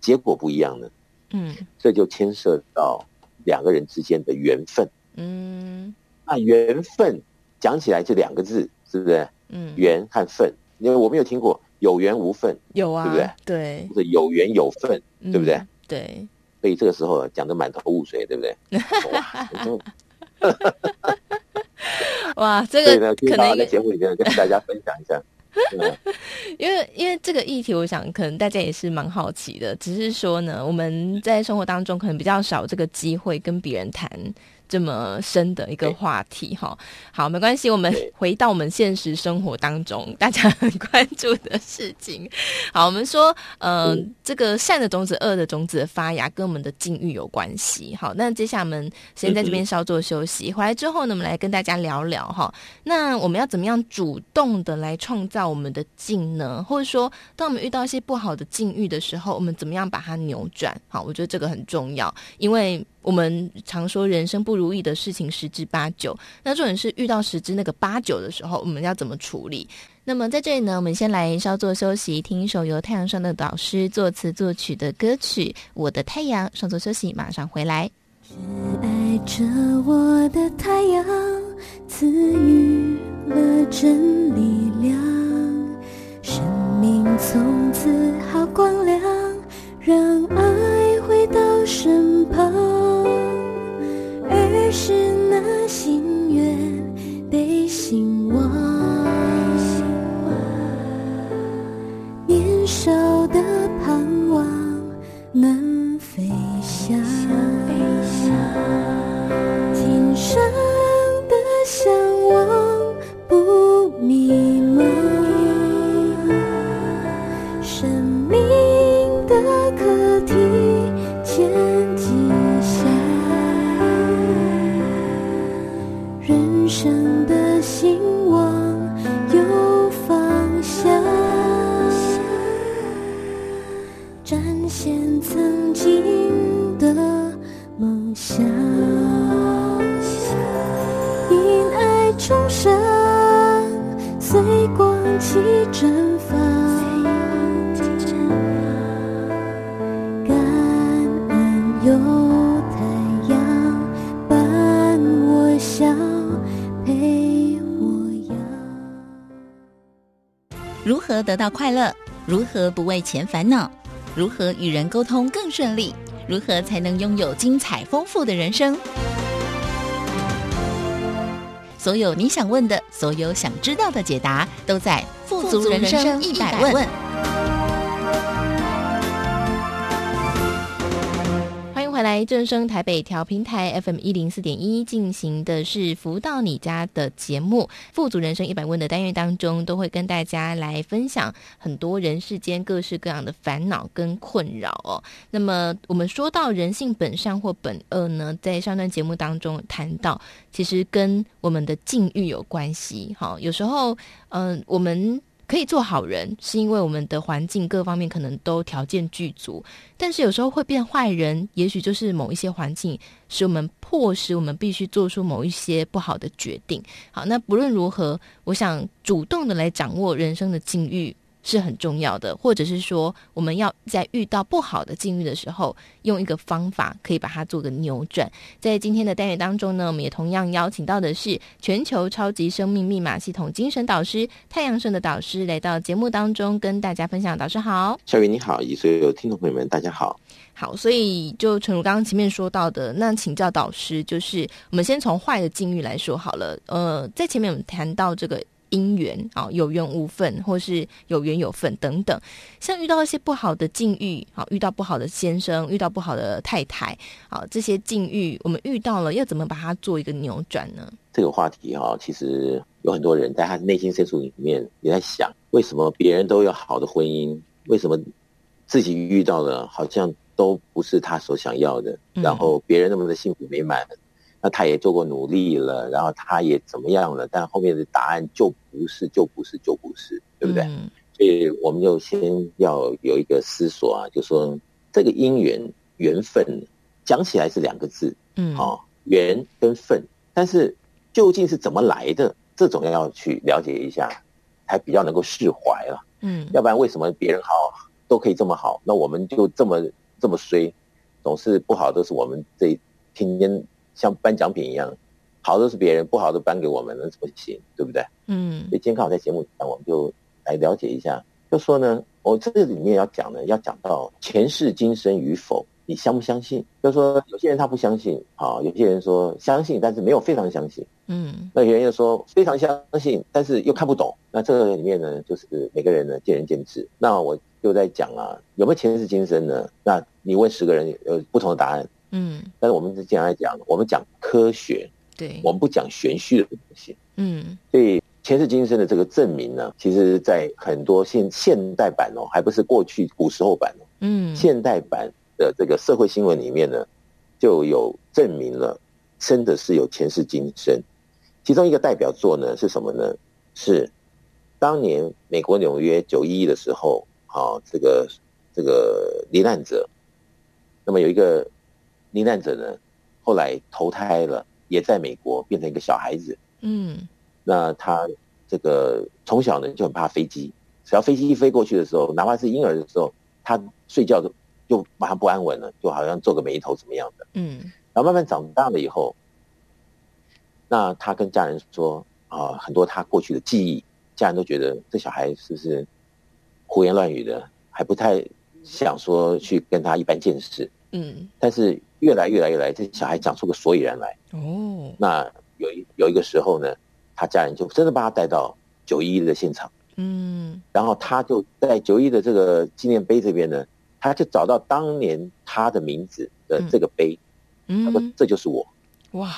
结果不一样呢？嗯，这就牵涉到两个人之间的缘分。嗯，那缘分讲起来就两个字，是不是？嗯，缘和份，因为我没有听过有缘无份，有啊，对不对？对，或者有缘有分，嗯、对不对？对，所以这个时候讲得满头雾水，对不对？哇，哇，这个可能在节目里面跟大家分享一下，因为因为这个议题，我想可能大家也是蛮好奇的，只是说呢，我们在生活当中可能比较少这个机会跟别人谈。这么深的一个话题哈，好，没关系，我们回到我们现实生活当中，大家很关注的事情。好，我们说，呃，这个善的种子、恶的种子的发芽，跟我们的境遇有关系。好，那接下来我们先在这边稍作休息，回来之后呢，我们来跟大家聊聊哈。那我们要怎么样主动的来创造我们的境呢？或者说，当我们遇到一些不好的境遇的时候，我们怎么样把它扭转？好，我觉得这个很重要，因为。我们常说人生不如意的事情十之八九，那重点是遇到十之那个八九的时候，我们要怎么处理？那么在这里呢，我们先来稍作休息，听一首由太阳上的导师作词作曲的歌曲《我的太阳》。稍作休息，马上回来。爱着我的太阳，赐予了真力量，生命从此好光亮，让爱回到身旁。是那心愿被心望年少的盼望能飞翔今生的相想，因爱重生，随光起绽放。感恩有太阳伴我笑，陪我摇。如何得到快乐？如何不为钱烦恼？如何与人沟通更顺利？如何才能拥有精彩丰富的人生？所有你想问的，所有想知道的解答，都在《富足人生一百问》。来正声台北调频台 FM 一零四点一进行的是“福到你家”的节目，《富足人生一百问》的单元当中，都会跟大家来分享很多人世间各式各样的烦恼跟困扰哦。那么，我们说到人性本善或本恶呢，在上段节目当中谈到，其实跟我们的境遇有关系。好，有时候，嗯、我们。可以做好人，是因为我们的环境各方面可能都条件具足，但是有时候会变坏人，也许就是某一些环境使我们迫使我们必须做出某一些不好的决定。好，那不论如何，我想主动的来掌握人生的境遇。是很重要的，或者是说，我们要在遇到不好的境遇的时候，用一个方法可以把它做个扭转。在今天的单元当中呢，我们也同样邀请到的是全球超级生命密码系统精神导师太阳盛的导师来到节目当中跟大家分享。导师好，小雨你好，以及所有听众朋友们大家好。好，所以就诚如刚刚前面说到的，那请教导师，就是我们先从坏的境遇来说好了。呃，在前面我们谈到这个。因缘啊，有缘无份，或是有缘有份等等。像遇到一些不好的境遇，好遇到不好的先生，遇到不好的太太，好这些境遇，我们遇到了要怎么把它做一个扭转呢？这个话题哈，其实有很多人在他内心深处里面也在想，为什么别人都有好的婚姻，为什么自己遇到的好像都不是他所想要的？嗯、然后别人那么的幸福美满。那他也做过努力了，然后他也怎么样了？但后面的答案就不是，就不是，就不是，对不对？嗯、所以我们就先要有一个思索啊，就说这个因缘缘分讲起来是两个字，嗯，好、哦，缘跟分，但是究竟是怎么来的？这种要去了解一下，才比较能够释怀了。嗯，要不然为什么别人好都可以这么好，那我们就这么这么衰，总是不好都是我们这天天。像颁奖品一样，好的是别人，不好的颁给我们，那怎么行？对不对？嗯。所以今天刚好在节目上，我们就来了解一下。就说呢，我这里面要讲呢，要讲到前世今生与否，你相不相信？就说，有些人他不相信，好，有些人说相信，但是没有非常相信。嗯。那有人又说非常相信，但是又看不懂。那这个里面呢，就是每个人呢见仁见智。那我就在讲啊，有没有前世今生呢？那你问十个人，有不同的答案。嗯，但是我们是这样来讲，我们讲科学，对，我们不讲玄虚的东西。嗯，所以前世今生的这个证明呢，其实，在很多现现代版哦，还不是过去古时候版哦。嗯，现代版的这个社会新闻里面呢，就有证明了，真的是有前世今生。其中一个代表作呢是什么呢？是当年美国纽约九一一的时候，啊，这个这个罹难者，那么有一个。罹难者呢，后来投胎了，也在美国变成一个小孩子。嗯，那他这个从小呢就很怕飞机，只要飞机一飞过去的时候，哪怕是婴儿的时候，他睡觉就就马上不安稳了，就好像皱个眉头怎么样的。嗯，然后慢慢长大了以后，那他跟家人说啊，很多他过去的记忆，家人都觉得这小孩是不是胡言乱语的，还不太想说去跟他一般见识。嗯，但是越来越来越来，这小孩讲出个所以然来。哦，那有一有一个时候呢，他家人就真的把他带到九一一的现场。嗯，然后他就在九一的这个纪念碑这边呢，他就找到当年他的名字的这个碑。嗯，他说这就是我。哇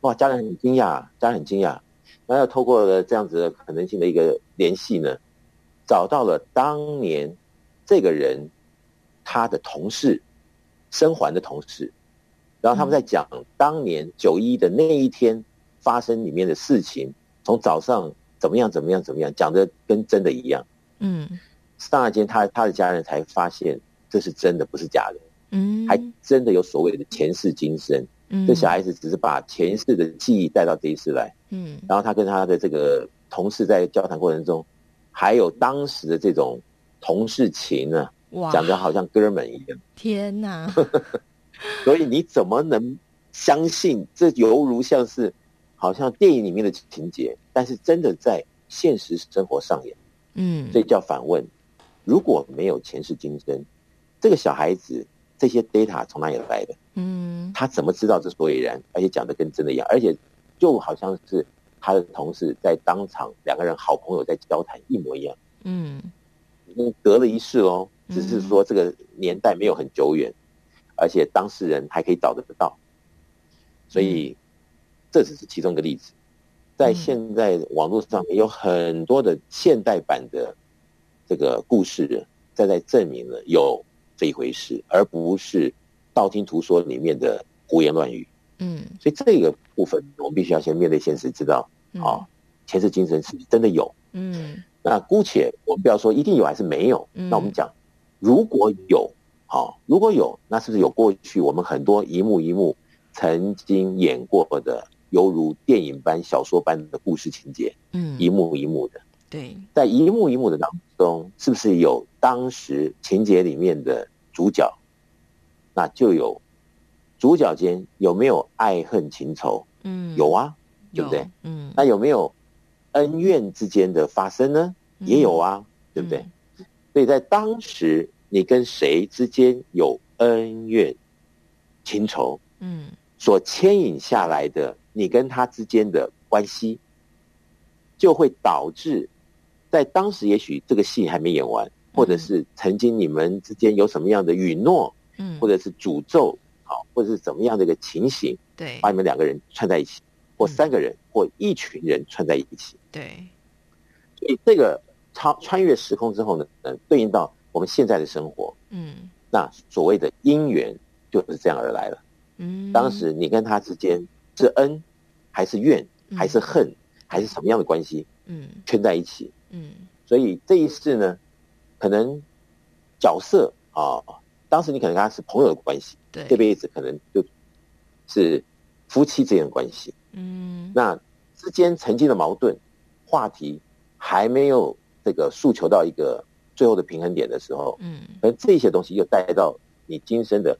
哇，家人很惊讶，家人很惊讶。那要透过了这样子的可能性的一个联系呢，找到了当年这个人他的同事，生还的同事，然后他们在讲当年九一的那一天发生里面的事情，从早上怎么样怎么样怎么样，讲的跟真的一样。嗯，刹那间他他的家人才发现这是真的，不是假的。嗯，还真的有所谓的前世今生。嗯，这小孩子只是把前世的记忆带到这一世来。嗯，然后他跟他的这个同事在交谈过程中，还有当时的这种同事情呢，哇，讲的好像哥们一样。天哪！所以你怎么能相信这犹如像是好像电影里面的情节，但是真的在现实生活上演？嗯，所以叫反问：如果没有前世今生，这个小孩子这些 data 从哪里来的？嗯，他怎么知道这所以然？而且讲的跟真的一样，而且就好像是他的同事在当场，两个人好朋友在交谈一模一样。嗯，你隔了一世哦，只是说这个年代没有很久远，而且当事人还可以找得到，所以这只是其中一个例子。在现在网络上面有很多的现代版的这个故事，在在证明了有这一回事，而不是。道听途说里面的胡言乱语，嗯，所以这个部分我们必须要先面对现实，知道啊，前世今生是不是真的有？嗯，那姑且我们不要说一定有还是没有，那我们讲如果有，好，如果有，那是不是有过去我们很多一幕一幕曾经演过的，犹如电影般、小说般的故事情节？嗯，一幕一幕的，对，在一幕一幕的当中，是不是有当时情节里面的主角？那就有主角间有没有爱恨情仇？嗯，有啊，对不对？嗯，那有没有恩怨之间的发生呢？也有啊，对不对？所以在当时，你跟谁之间有恩怨情仇？嗯，所牵引下来的你跟他之间的关系，就会导致在当时，也许这个戏还没演完，或者是曾经你们之间有什么样的允诺。嗯，或者是诅咒，好，或者是怎么样的一个情形，对，把你们两个人串在一起，或三个人，或一群人串在一起，对。所以这个超穿越时空之后呢，嗯，对应到我们现在的生活，嗯，那所谓的因缘就是这样而来了。嗯，当时你跟他之间是恩，还是怨，还是恨，还是什么样的关系？嗯，圈在一起，嗯，所以这一世呢，可能角色啊。当时你可能跟他是朋友的关系，对，这辈子可能就是夫妻之间的关系。嗯，那之间曾经的矛盾话题还没有这个诉求到一个最后的平衡点的时候，嗯，而这些东西又带到你今生的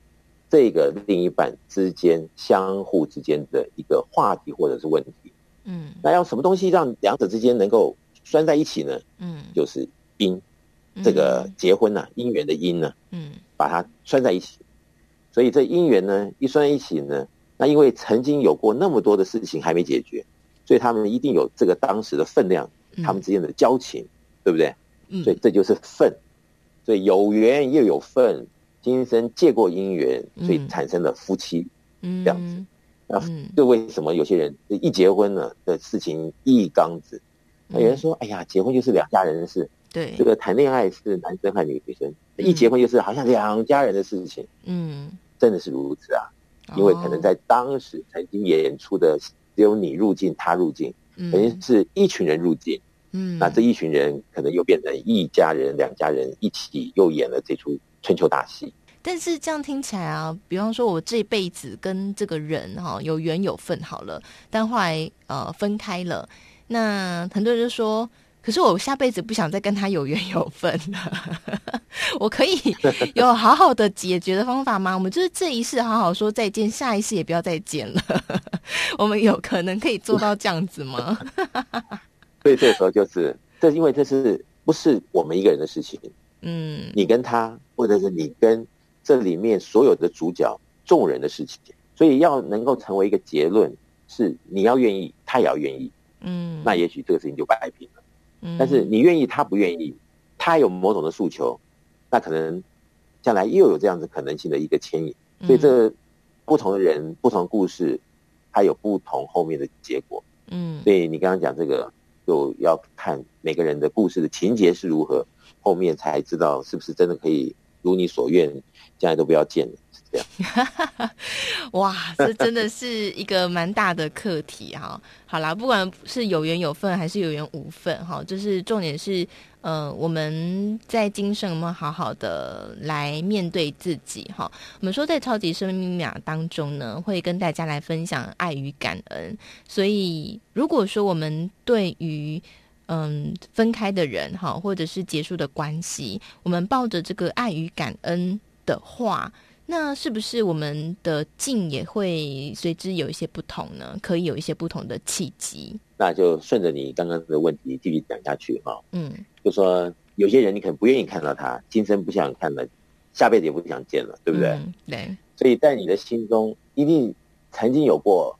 这个另一半之间相互之间的一个话题或者是问题。嗯，那要什么东西让两者之间能够拴在一起呢？嗯，就是姻，这个结婚呐、啊，姻缘的因呢，嗯。把它拴在一起，所以这姻缘呢，一拴在一起呢，那因为曾经有过那么多的事情还没解决，所以他们一定有这个当时的分量，他们之间的交情，嗯、对不对？嗯，所以这就是份，所以有缘又有份，今生借过姻缘，所以产生了夫妻，嗯，这样子。那就为什么有些人一结婚呢的事情一缸子？那有人说，哎呀，结婚就是两家人的事。对，这个谈恋爱是男生和女生，嗯、一结婚就是好像两家人的事情。嗯，真的是如此啊，哦、因为可能在当时曾经演出的只有你入境，他入境，等于、嗯、是一群人入境。嗯，那这一群人可能又变成一家人、两家人一起又演了这出春秋大戏。但是这样听起来啊，比方说我这辈子跟这个人哈、哦、有缘有份好了，但后来呃分开了，那很多人就说。可是我下辈子不想再跟他有缘有份了，我可以 有好好的解决的方法吗？我们就是这一世好好说再见，下一世也不要再见了。我们有可能可以做到这样子吗？所以这个时候就是，这因为这是不是我们一个人的事情？嗯，你跟他，或者是你跟这里面所有的主角众人的事情，所以要能够成为一个结论，是你要愿意，他也要愿意，嗯，那也许这个事情就摆平了。嗯，但是你愿意，他不愿意，他有某种的诉求，那可能将来又有这样子可能性的一个牵引。所以这不同的人、不同故事，它有不同后面的结果。嗯，所以你刚刚讲这个，就要看每个人的故事的情节是如何，后面才知道是不是真的可以如你所愿，将来都不要见了。这样，哇，这真的是一个蛮大的课题哈。好啦，不管是有缘有份还是有缘无份哈，就是重点是，呃，我们在今生有没有好好的来面对自己哈。我们说在超级生命密码当中呢，会跟大家来分享爱与感恩。所以如果说我们对于嗯分开的人哈，或者是结束的关系，我们抱着这个爱与感恩的话。那是不是我们的境也会随之有一些不同呢？可以有一些不同的契机？那就顺着你刚刚的问题继续讲下去哈。嗯，就说有些人你可能不愿意看到他，今生不想看了，下辈子也不想见了，对不对？嗯，对。所以在你的心中一定曾经有过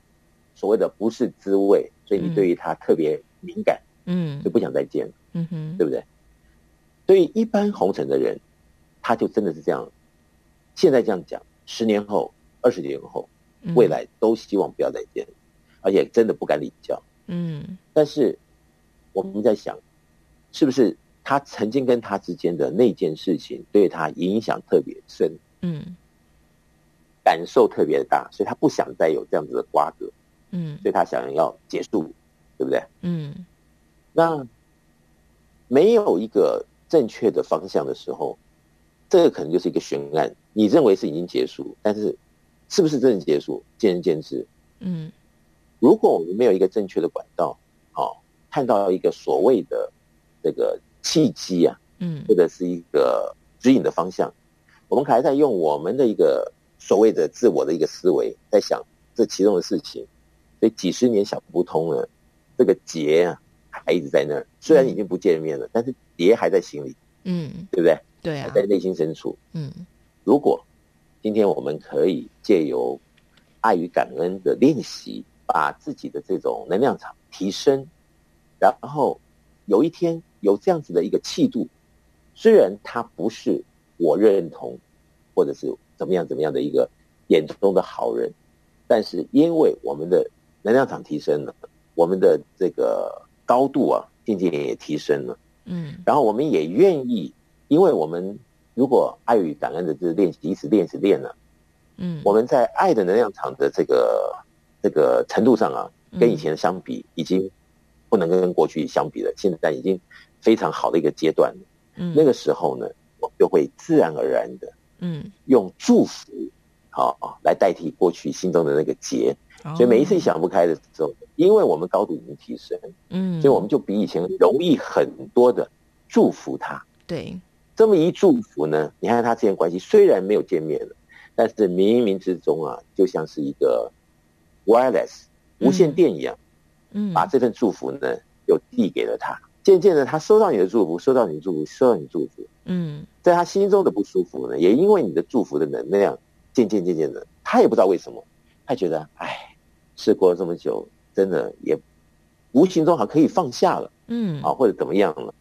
所谓的不是滋味，所以你对于他特别敏感，嗯，就不想再见了，嗯哼，对不对？所以一般红尘的人，他就真的是这样。现在这样讲，十年后、二十年后，未来都希望不要再见，嗯、而且真的不敢领教。嗯，但是我们在想，是不是他曾经跟他之间的那件事情对他影响特别深？嗯，感受特别大，所以他不想再有这样子的瓜葛。嗯，所以他想要结束，对不对？嗯，那没有一个正确的方向的时候。这个可能就是一个悬案，你认为是已经结束，但是是不是真的结束，见仁见智。嗯，如果我们没有一个正确的管道，哦，看到一个所谓的这个契机啊，嗯，或者是一个指引的方向，我们还在用我们的一个所谓的自我的一个思维在想这其中的事情，所以几十年想不通了，这个结啊还一直在那儿，虽然已经不见面了，但是结还在心里，嗯，对不对？对啊，在内心深处，嗯，如果今天我们可以借由爱与感恩的练习，把自己的这种能量场提升，然后有一天有这样子的一个气度，虽然他不是我认同，或者是怎么样怎么样的一个眼中的好人，但是因为我们的能量场提升了，我们的这个高度啊，渐渐也提升了，嗯，然后我们也愿意。因为我们如果爱与感恩的这个练习，一直练，一直练了，嗯，我们在爱的能量场的这个这个程度上啊，跟以前相比，已经不能跟过去相比了。现在已经非常好的一个阶段了。嗯，那个时候呢，我就会自然而然的，嗯，用祝福，好啊，来代替过去心中的那个结。所以每一次想不开的时候，因为我们高度已经提升，嗯，所以我们就比以前容易很多的祝福他。对。这么一祝福呢，你看他之间关系虽然没有见面了，但是冥冥之中啊，就像是一个 wireless 无线电一样，嗯，把这份祝福呢又递给了他。渐渐的，他收到你的祝福，收到你的祝福，收到你的祝福，嗯，在他心中的不舒服呢，也因为你的祝福的能量，渐渐渐渐的，他也不知道为什么，他觉得，哎，事过了这么久，真的也无形中好像可以放下了，嗯，啊，或者怎么样了，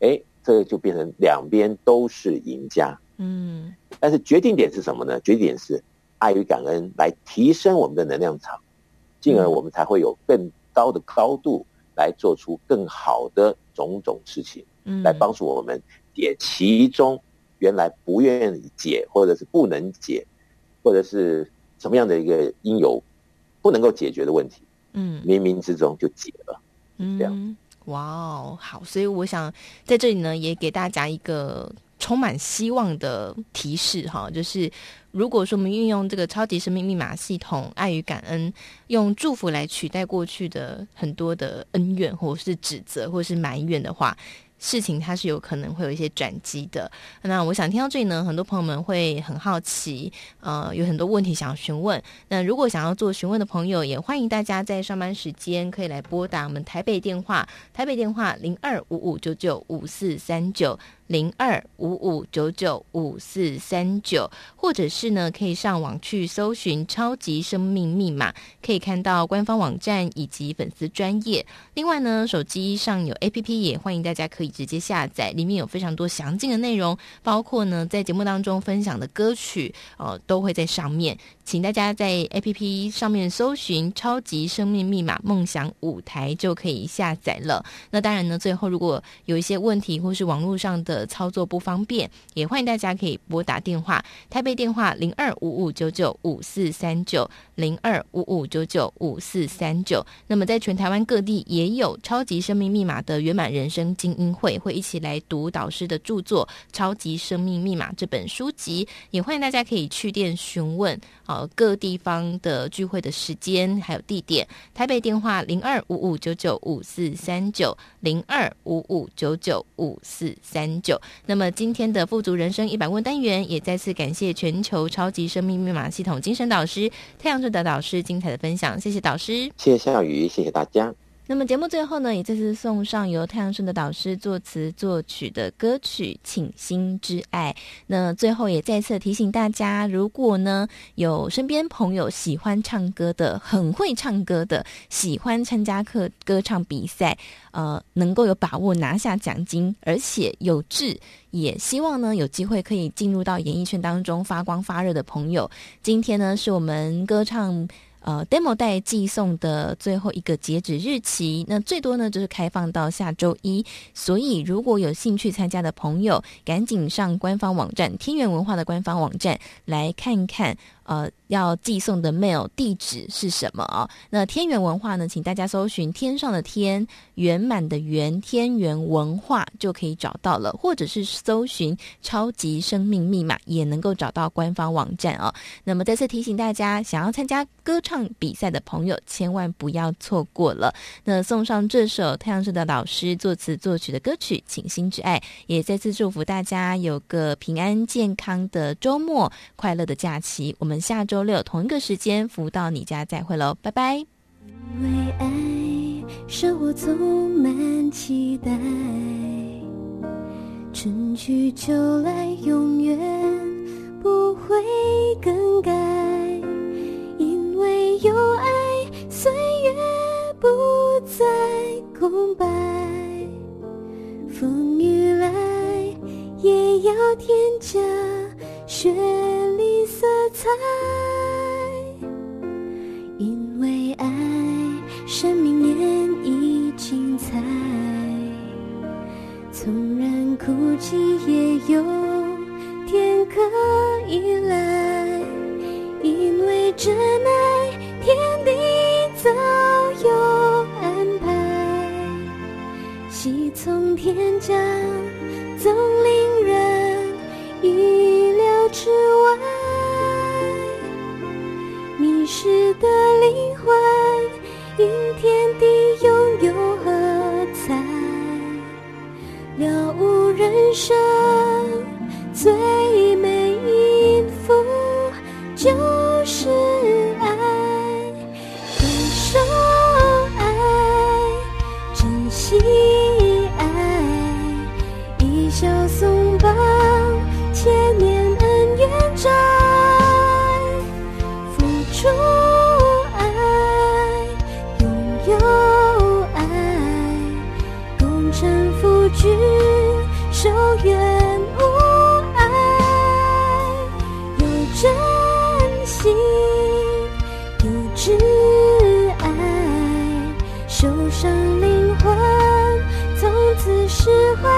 哎。这个就变成两边都是赢家，嗯，但是决定点是什么呢？决定点是爱与感恩来提升我们的能量场，进而我们才会有更高的高度来做出更好的种种事情，嗯，来帮助我们解其中原来不愿意解或者是不能解，或者是什么样的一个因由不能够解决的问题，嗯，冥冥之中就解了，嗯，这样。哇哦，好，所以我想在这里呢，也给大家一个充满希望的提示哈，就是如果说我们运用这个超级生命密码系统，爱与感恩，用祝福来取代过去的很多的恩怨，或是指责，或是埋怨的话。事情它是有可能会有一些转机的。那我想听到这里呢，很多朋友们会很好奇，呃，有很多问题想要询问。那如果想要做询问的朋友，也欢迎大家在上班时间可以来拨打我们台北电话，台北电话零二五五九九五四三九。零二五五九九五四三九，或者是呢，可以上网去搜寻“超级生命密码”，可以看到官方网站以及粉丝专页。另外呢，手机上有 APP，也欢迎大家可以直接下载，里面有非常多详尽的内容，包括呢，在节目当中分享的歌曲，呃，都会在上面。请大家在 APP 上面搜寻“超级生命密码梦想舞台”就可以下载了。那当然呢，最后如果有一些问题或是网络上的的操作不方便，也欢迎大家可以拨打电话，台北电话零二五五九九五四三九零二五五九九五四三九。那么在全台湾各地也有“超级生命密码”的圆满人生精英会，会一起来读导师的著作《超级生命密码》这本书籍，也欢迎大家可以去电询问。呃，各地方的聚会的时间还有地点，台北电话零二五五九九五四三九零二五五九九五四三九。那么今天的富足人生一百问单元，也再次感谢全球超级生命密码系统精神导师太阳盛德导师精彩的分享，谢谢导师，谢谢夏雨，谢谢大家。那么节目最后呢，也再次送上由太阳顺的导师作词作曲的歌曲《倾心之爱》。那最后也再次提醒大家，如果呢有身边朋友喜欢唱歌的、很会唱歌的、喜欢参加课歌唱比赛，呃，能够有把握拿下奖金，而且有志，也希望呢有机会可以进入到演艺圈当中发光发热的朋友，今天呢是我们歌唱。呃，demo 带寄送的最后一个截止日期，那最多呢就是开放到下周一。所以如果有兴趣参加的朋友，赶紧上官方网站天元文化的官方网站来看看。呃，要寄送的 mail 地址是什么啊？那天元文化呢，请大家搜寻“天上的天”圆满的圆天元文化就可以找到了，或者是搜寻“超级生命密码”也能够找到官方网站啊。那么再次提醒大家，想要参加歌唱比赛的朋友，千万不要错过了。那送上这首太阳社的老师作词作曲的歌曲《请心之爱》，也再次祝福大家有个平安健康的周末，快乐的假期。我们。下周六同一个时间，福到你家再会喽，拜拜。因为爱，生活充满期待，春去秋来，永远不会更改。因为有爱，岁月不再空白，风雨来也要添加绚丽色彩，因为爱，生命演绎精彩。纵然哭泣，也有天可以来，因为真爱，天地早有安排。喜从天降，总令人意之外。迷失的灵魂，因天地拥有喝彩，了悟人生最美音符就是的灵魂从此是坏